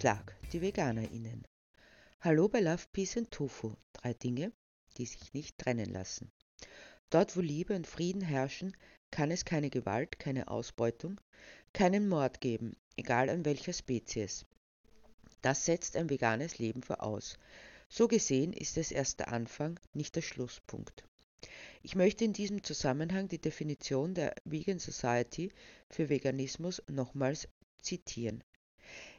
Schlag die VeganerInnen. Hallo bei Love, Peace and Tofu. Drei Dinge, die sich nicht trennen lassen. Dort, wo Liebe und Frieden herrschen, kann es keine Gewalt, keine Ausbeutung, keinen Mord geben, egal an welcher Spezies. Das setzt ein veganes Leben voraus. So gesehen ist es erst der Anfang, nicht der Schlusspunkt. Ich möchte in diesem Zusammenhang die Definition der Vegan Society für Veganismus nochmals zitieren.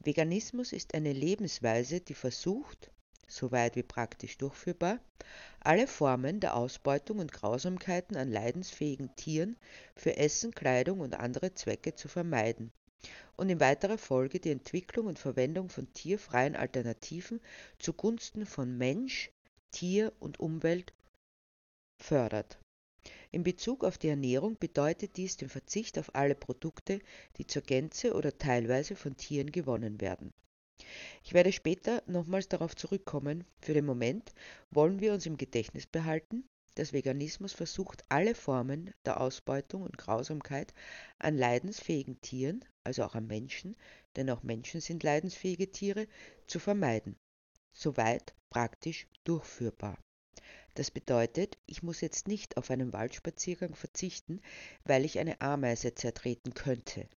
Veganismus ist eine Lebensweise, die versucht, soweit wie praktisch durchführbar, alle Formen der Ausbeutung und Grausamkeiten an leidensfähigen Tieren für Essen, Kleidung und andere Zwecke zu vermeiden und in weiterer Folge die Entwicklung und Verwendung von tierfreien Alternativen zugunsten von Mensch, Tier und Umwelt fördert. In Bezug auf die Ernährung bedeutet dies den Verzicht auf alle Produkte, die zur Gänze oder teilweise von Tieren gewonnen werden. Ich werde später nochmals darauf zurückkommen. Für den Moment wollen wir uns im Gedächtnis behalten, dass Veganismus versucht, alle Formen der Ausbeutung und Grausamkeit an leidensfähigen Tieren, also auch an Menschen, denn auch Menschen sind leidensfähige Tiere, zu vermeiden. Soweit praktisch durchführbar. Das bedeutet, ich muss jetzt nicht auf einen Waldspaziergang verzichten, weil ich eine Ameise zertreten könnte.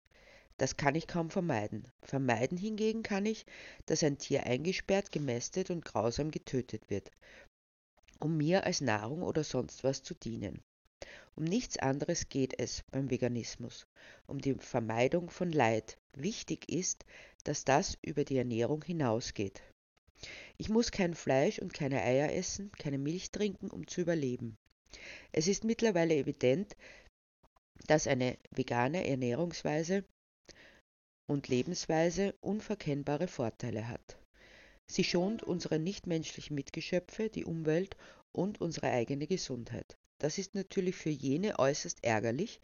Das kann ich kaum vermeiden. Vermeiden hingegen kann ich, dass ein Tier eingesperrt, gemästet und grausam getötet wird, um mir als Nahrung oder sonst was zu dienen. Um nichts anderes geht es beim Veganismus, um die Vermeidung von Leid. Wichtig ist, dass das über die Ernährung hinausgeht. Ich muss kein Fleisch und keine Eier essen, keine Milch trinken, um zu überleben. Es ist mittlerweile evident, dass eine vegane Ernährungsweise und Lebensweise unverkennbare Vorteile hat. Sie schont unsere nichtmenschlichen Mitgeschöpfe, die Umwelt und unsere eigene Gesundheit. Das ist natürlich für jene äußerst ärgerlich,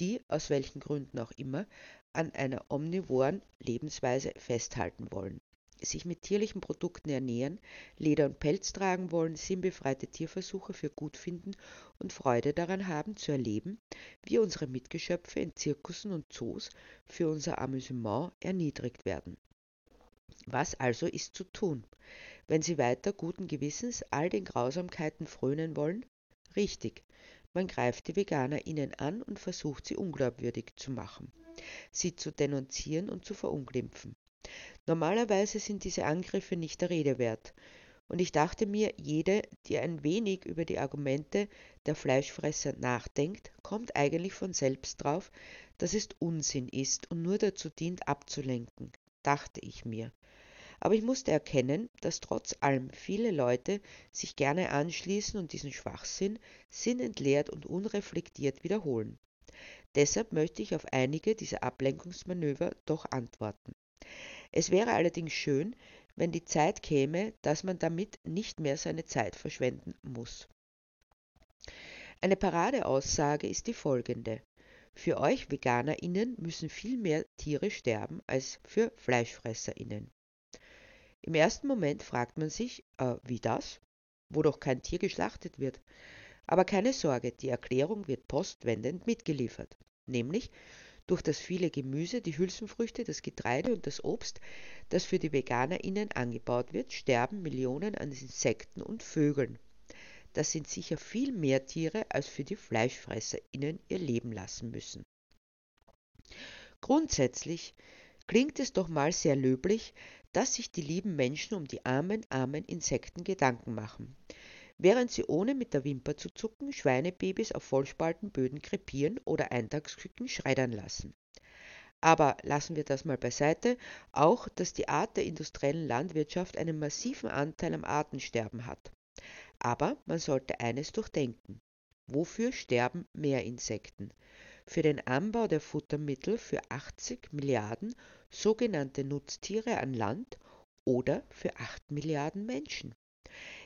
die, aus welchen Gründen auch immer, an einer omnivoren Lebensweise festhalten wollen sich mit tierlichen Produkten ernähren, Leder und Pelz tragen wollen, sinnbefreite Tierversuche für gut finden und Freude daran haben zu erleben, wie unsere Mitgeschöpfe in Zirkussen und Zoos für unser Amüsement erniedrigt werden. Was also ist zu tun, wenn Sie weiter guten Gewissens all den Grausamkeiten frönen wollen? Richtig, man greift die Veganer ihnen an und versucht sie unglaubwürdig zu machen, sie zu denunzieren und zu verunglimpfen. Normalerweise sind diese Angriffe nicht der Rede wert. Und ich dachte mir, jede, die ein wenig über die Argumente der Fleischfresser nachdenkt, kommt eigentlich von selbst drauf, dass es Unsinn ist und nur dazu dient, abzulenken, dachte ich mir. Aber ich musste erkennen, dass trotz allem viele Leute sich gerne anschließen und diesen Schwachsinn sinnentleert und unreflektiert wiederholen. Deshalb möchte ich auf einige dieser Ablenkungsmanöver doch antworten. Es wäre allerdings schön, wenn die Zeit käme, dass man damit nicht mehr seine Zeit verschwenden muss. Eine Paradeaussage ist die folgende. Für euch VeganerInnen müssen viel mehr Tiere sterben als für FleischfresserInnen. Im ersten Moment fragt man sich, äh, wie das? Wo doch kein Tier geschlachtet wird. Aber keine Sorge, die Erklärung wird postwendend mitgeliefert. Nämlich, durch das viele Gemüse, die Hülsenfrüchte, das Getreide und das Obst, das für die VeganerInnen angebaut wird, sterben Millionen an Insekten und Vögeln. Das sind sicher viel mehr Tiere, als für die FleischfresserInnen ihr Leben lassen müssen. Grundsätzlich klingt es doch mal sehr löblich, dass sich die lieben Menschen um die armen, armen Insekten Gedanken machen während sie ohne mit der Wimper zu zucken Schweinebabys auf Vollspaltenböden krepieren oder Eintagsküken schreddern lassen. Aber lassen wir das mal beiseite, auch dass die Art der industriellen Landwirtschaft einen massiven Anteil am Artensterben hat. Aber man sollte eines durchdenken. Wofür sterben mehr Insekten? Für den Anbau der Futtermittel für 80 Milliarden sogenannte Nutztiere an Land oder für 8 Milliarden Menschen?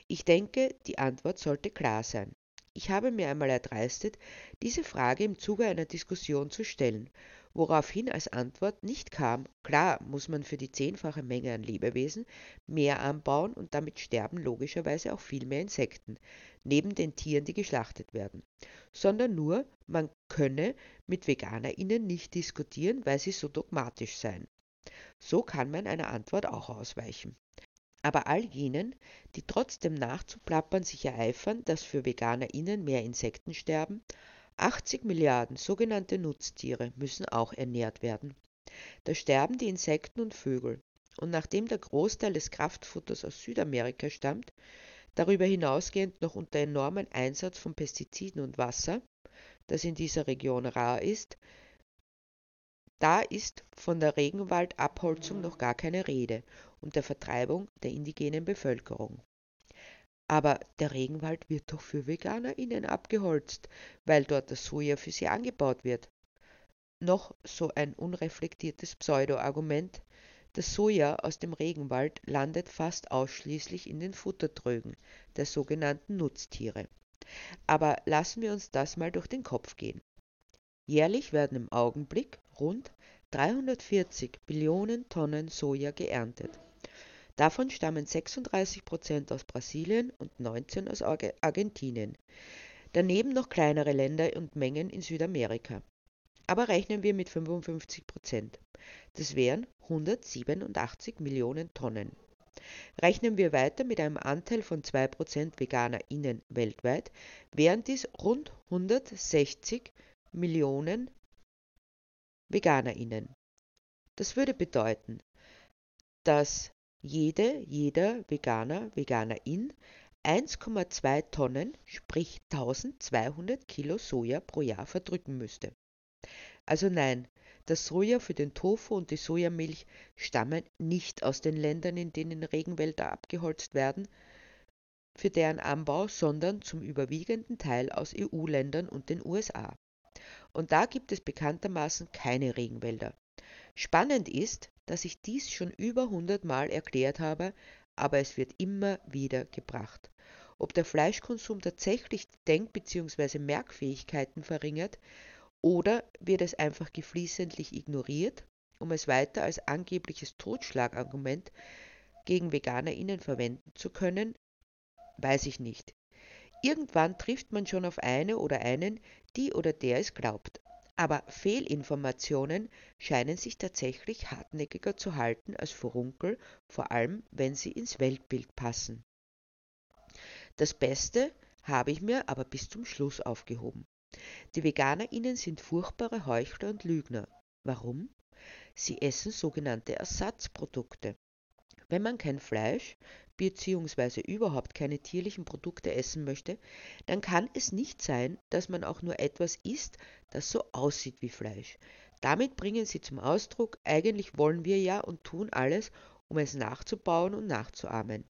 Ich denke, die Antwort sollte klar sein. Ich habe mir einmal erdreistet, diese Frage im Zuge einer Diskussion zu stellen, woraufhin als Antwort nicht kam, klar muss man für die zehnfache Menge an Lebewesen mehr anbauen und damit sterben logischerweise auch viel mehr Insekten, neben den Tieren, die geschlachtet werden, sondern nur, man könne mit VeganerInnen nicht diskutieren, weil sie so dogmatisch seien. So kann man einer Antwort auch ausweichen. Aber all jenen, die trotzdem nachzuplappern sich ereifern, dass für VeganerInnen mehr Insekten sterben, 80 Milliarden sogenannte Nutztiere müssen auch ernährt werden. Da sterben die Insekten und Vögel. Und nachdem der Großteil des Kraftfutters aus Südamerika stammt, darüber hinausgehend noch unter enormem Einsatz von Pestiziden und Wasser, das in dieser Region rar ist, da ist von der Regenwaldabholzung noch gar keine Rede und der Vertreibung der indigenen Bevölkerung. Aber der Regenwald wird doch für VeganerInnen abgeholzt, weil dort das Soja für sie angebaut wird. Noch so ein unreflektiertes Pseudo-Argument. Das Soja aus dem Regenwald landet fast ausschließlich in den Futtertrögen der sogenannten Nutztiere. Aber lassen wir uns das mal durch den Kopf gehen. Jährlich werden im Augenblick rund 340 Billionen Tonnen Soja geerntet. Davon stammen 36 Prozent aus Brasilien und 19 aus Argentinien. Daneben noch kleinere Länder und Mengen in Südamerika. Aber rechnen wir mit 55 Prozent. Das wären 187 Millionen Tonnen. Rechnen wir weiter mit einem Anteil von 2% VeganerInnen weltweit, wären dies rund 160 Millionen VeganerInnen. Das würde bedeuten, dass jede, jeder Veganer, Veganerin 1,2 Tonnen, sprich 1200 Kilo Soja pro Jahr verdrücken müsste. Also nein, das Soja für den Tofu und die Sojamilch stammen nicht aus den Ländern, in denen Regenwälder abgeholzt werden, für deren Anbau, sondern zum überwiegenden Teil aus EU-Ländern und den USA. Und da gibt es bekanntermaßen keine Regenwälder. Spannend ist, dass ich dies schon über 100 Mal erklärt habe, aber es wird immer wieder gebracht. Ob der Fleischkonsum tatsächlich Denk- bzw. Merkfähigkeiten verringert oder wird es einfach geflissentlich ignoriert, um es weiter als angebliches Totschlagargument gegen VeganerInnen verwenden zu können, weiß ich nicht. Irgendwann trifft man schon auf eine oder einen, die oder der es glaubt. Aber Fehlinformationen scheinen sich tatsächlich hartnäckiger zu halten als Furunkel, vor allem wenn sie ins Weltbild passen. Das Beste habe ich mir aber bis zum Schluss aufgehoben. Die VeganerInnen sind furchtbare Heuchler und Lügner. Warum? Sie essen sogenannte Ersatzprodukte. Wenn man kein Fleisch bzw. überhaupt keine tierlichen Produkte essen möchte, dann kann es nicht sein, dass man auch nur etwas isst, das so aussieht wie Fleisch. Damit bringen sie zum Ausdruck, eigentlich wollen wir ja und tun alles, um es nachzubauen und nachzuahmen.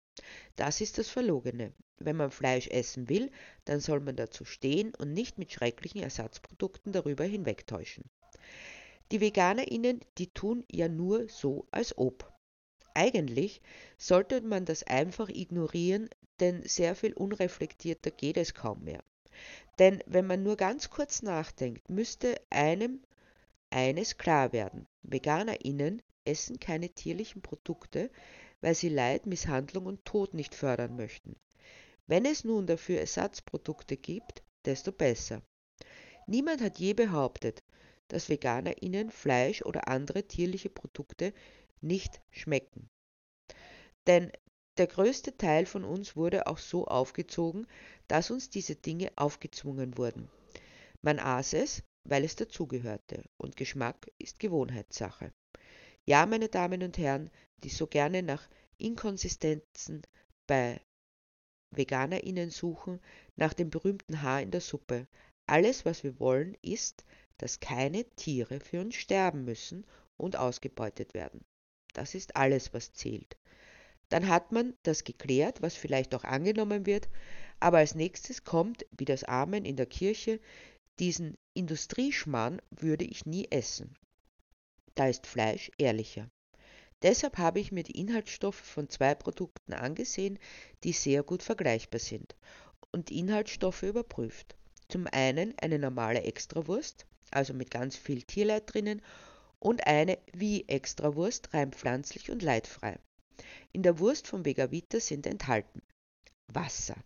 Das ist das Verlogene. Wenn man Fleisch essen will, dann soll man dazu stehen und nicht mit schrecklichen Ersatzprodukten darüber hinwegtäuschen. Die VeganerInnen, die tun ja nur so, als ob. Eigentlich sollte man das einfach ignorieren, denn sehr viel unreflektierter geht es kaum mehr. Denn wenn man nur ganz kurz nachdenkt, müsste einem eines klar werden. VeganerInnen essen keine tierlichen Produkte, weil sie Leid, Misshandlung und Tod nicht fördern möchten. Wenn es nun dafür Ersatzprodukte gibt, desto besser. Niemand hat je behauptet, dass VeganerInnen Fleisch oder andere tierliche Produkte nicht schmecken. Denn der größte Teil von uns wurde auch so aufgezogen, dass uns diese Dinge aufgezwungen wurden. Man aß es, weil es dazugehörte, und Geschmack ist Gewohnheitssache. Ja, meine Damen und Herren, die so gerne nach Inkonsistenzen bei VeganerInnen suchen, nach dem berühmten Haar in der Suppe. Alles, was wir wollen, ist, dass keine Tiere für uns sterben müssen und ausgebeutet werden. Das ist alles, was zählt. Dann hat man das geklärt, was vielleicht auch angenommen wird, aber als nächstes kommt, wie das Amen in der Kirche, diesen Industrieschmarrn würde ich nie essen. Da ist Fleisch ehrlicher. Deshalb habe ich mir die Inhaltsstoffe von zwei Produkten angesehen, die sehr gut vergleichbar sind und die Inhaltsstoffe überprüft. Zum einen eine normale Extrawurst, also mit ganz viel Tierleid drinnen und eine wie Extrawurst rein pflanzlich und leitfrei. In der Wurst von Vegavita sind enthalten Wasser,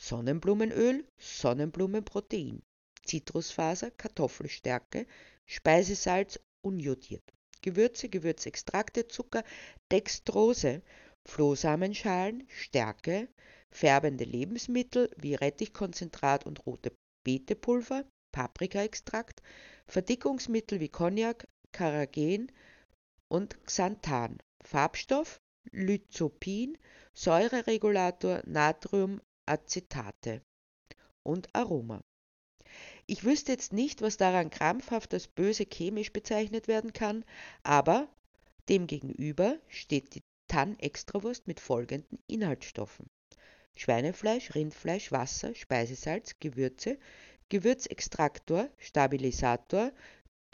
Sonnenblumenöl, Sonnenblumenprotein, Zitrusfaser, Kartoffelstärke, Speisesalz unjodiert, Gewürze, Gewürzextrakte, Zucker, Dextrose, Flohsamenschalen, Stärke, färbende Lebensmittel wie Rettichkonzentrat und rote Beetepulver, Paprikaextrakt, Verdickungsmittel wie Cognac, Carrageen und Xanthan, Farbstoff, Lyzopin, Säureregulator, Natriumacetate und Aroma. Ich wüsste jetzt nicht, was daran krampfhaft als böse chemisch bezeichnet werden kann, aber demgegenüber steht die Tannextrawurst mit folgenden Inhaltsstoffen: Schweinefleisch, Rindfleisch, Wasser, Speisesalz, Gewürze, Gewürzextraktor, Stabilisator,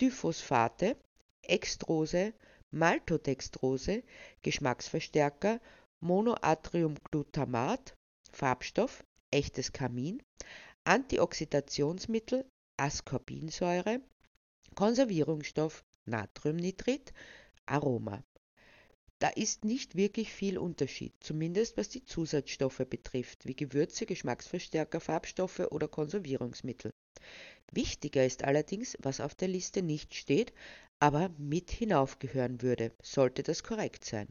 Diphosphate, Extrose, Maltodextrose, Geschmacksverstärker, Monoatriumglutamat, Farbstoff, echtes Kamin, Antioxidationsmittel, Ascorbinsäure, Konservierungsstoff, Natriumnitrit, Aroma. Da ist nicht wirklich viel Unterschied, zumindest was die Zusatzstoffe betrifft, wie Gewürze, Geschmacksverstärker, Farbstoffe oder Konservierungsmittel. Wichtiger ist allerdings, was auf der Liste nicht steht, aber mit hinaufgehören würde, sollte das korrekt sein.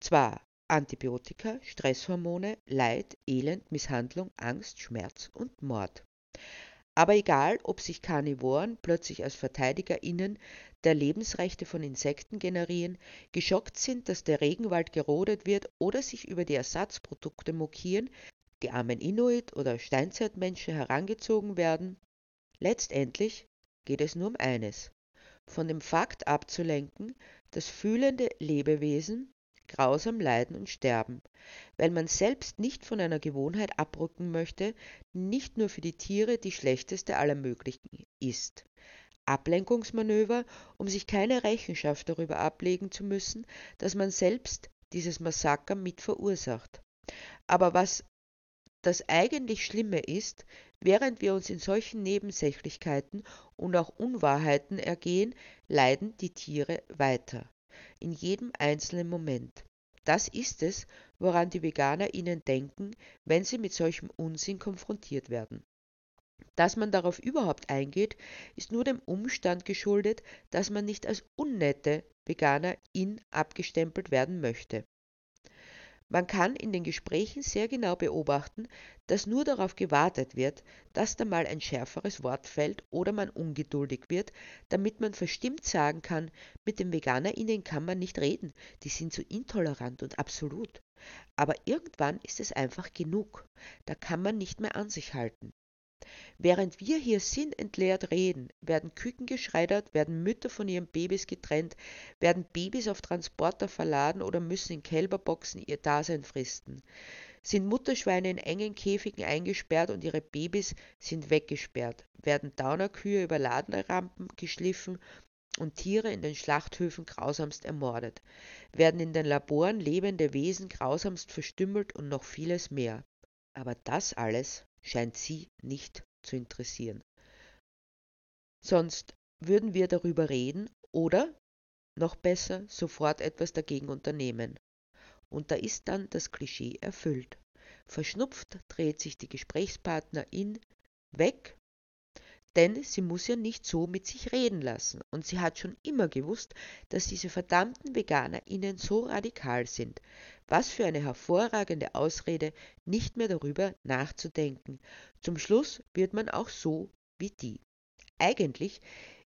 Zwar Antibiotika, Stresshormone, Leid, Elend, Misshandlung, Angst, Schmerz und Mord. Aber egal, ob sich Karnivoren plötzlich als VerteidigerInnen der Lebensrechte von Insekten generieren, geschockt sind, dass der Regenwald gerodet wird oder sich über die Ersatzprodukte mokieren, die armen Inuit oder Steinzeitmenschen herangezogen werden, letztendlich geht es nur um eines, von dem Fakt abzulenken, dass fühlende Lebewesen grausam leiden und sterben, weil man selbst nicht von einer Gewohnheit abrücken möchte, nicht nur für die Tiere die schlechteste aller möglichen ist. Ablenkungsmanöver, um sich keine Rechenschaft darüber ablegen zu müssen, dass man selbst dieses Massaker mit verursacht. Aber was das eigentlich Schlimme ist, während wir uns in solchen Nebensächlichkeiten und auch Unwahrheiten ergehen, leiden die Tiere weiter in jedem einzelnen Moment. Das ist es, woran die Veganer ihnen denken, wenn sie mit solchem Unsinn konfrontiert werden. Dass man darauf überhaupt eingeht, ist nur dem Umstand geschuldet, dass man nicht als unnette Veganer in abgestempelt werden möchte. Man kann in den Gesprächen sehr genau beobachten, dass nur darauf gewartet wird, dass da mal ein schärferes Wort fällt oder man ungeduldig wird, damit man verstimmt sagen kann, mit den VeganerInnen kann man nicht reden, die sind so intolerant und absolut. Aber irgendwann ist es einfach genug, da kann man nicht mehr an sich halten. Während wir hier sinnentleert reden, werden Küken geschreddert, werden Mütter von ihren Babys getrennt, werden Babys auf Transporter verladen oder müssen in Kälberboxen ihr Dasein fristen. Sind Mutterschweine in engen Käfigen eingesperrt und ihre Babys sind weggesperrt, werden Daunerkühe über Ladenrampen geschliffen und Tiere in den Schlachthöfen grausamst ermordet, werden in den Laboren lebende Wesen grausamst verstümmelt und noch vieles mehr. Aber das alles scheint sie nicht zu interessieren. Sonst würden wir darüber reden oder, noch besser, sofort etwas dagegen unternehmen. Und da ist dann das Klischee erfüllt. Verschnupft dreht sich die Gesprächspartnerin weg denn sie muss ja nicht so mit sich reden lassen. Und sie hat schon immer gewusst, dass diese verdammten Veganer ihnen so radikal sind. Was für eine hervorragende Ausrede, nicht mehr darüber nachzudenken. Zum Schluss wird man auch so wie die. Eigentlich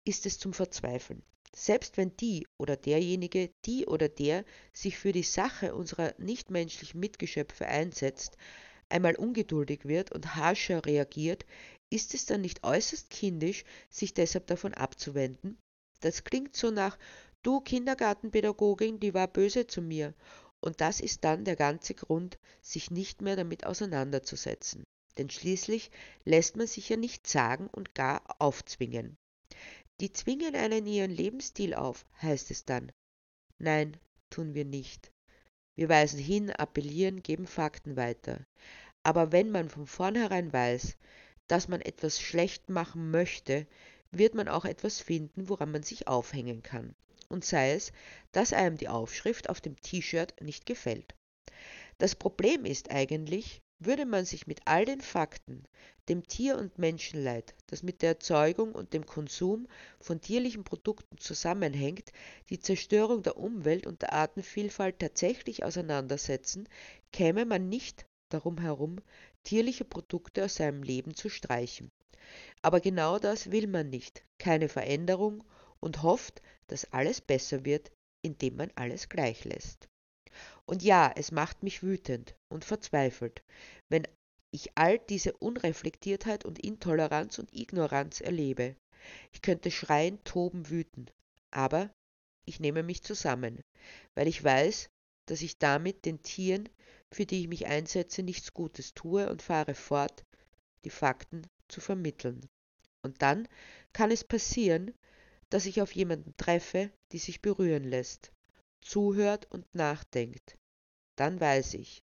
ist es zum Verzweifeln. Selbst wenn die oder derjenige, die oder der sich für die Sache unserer nichtmenschlichen Mitgeschöpfe einsetzt, einmal ungeduldig wird und harscher reagiert, ist es dann nicht äußerst kindisch, sich deshalb davon abzuwenden? Das klingt so nach Du Kindergartenpädagogin, die war böse zu mir. Und das ist dann der ganze Grund, sich nicht mehr damit auseinanderzusetzen. Denn schließlich lässt man sich ja nicht sagen und gar aufzwingen. Die zwingen einen ihren Lebensstil auf, heißt es dann. Nein, tun wir nicht. Wir weisen hin, appellieren, geben Fakten weiter. Aber wenn man von vornherein weiß, dass man etwas schlecht machen möchte, wird man auch etwas finden, woran man sich aufhängen kann. Und sei es, dass einem die Aufschrift auf dem T-Shirt nicht gefällt. Das Problem ist eigentlich, würde man sich mit all den Fakten, dem Tier- und Menschenleid, das mit der Erzeugung und dem Konsum von tierlichen Produkten zusammenhängt, die Zerstörung der Umwelt und der Artenvielfalt tatsächlich auseinandersetzen, käme man nicht darum herum, tierliche Produkte aus seinem Leben zu streichen. Aber genau das will man nicht, keine Veränderung und hofft, dass alles besser wird, indem man alles gleich lässt. Und ja, es macht mich wütend und verzweifelt, wenn ich all diese Unreflektiertheit und Intoleranz und Ignoranz erlebe. Ich könnte schreien, toben, wüten, aber ich nehme mich zusammen, weil ich weiß, dass ich damit den Tieren, für die ich mich einsetze, nichts Gutes tue und fahre fort, die Fakten zu vermitteln. Und dann kann es passieren, dass ich auf jemanden treffe, die sich berühren lässt, zuhört und nachdenkt. Dann weiß ich,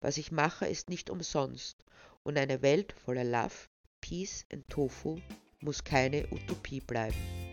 was ich mache, ist nicht umsonst und eine Welt voller Love, Peace und Tofu muss keine Utopie bleiben.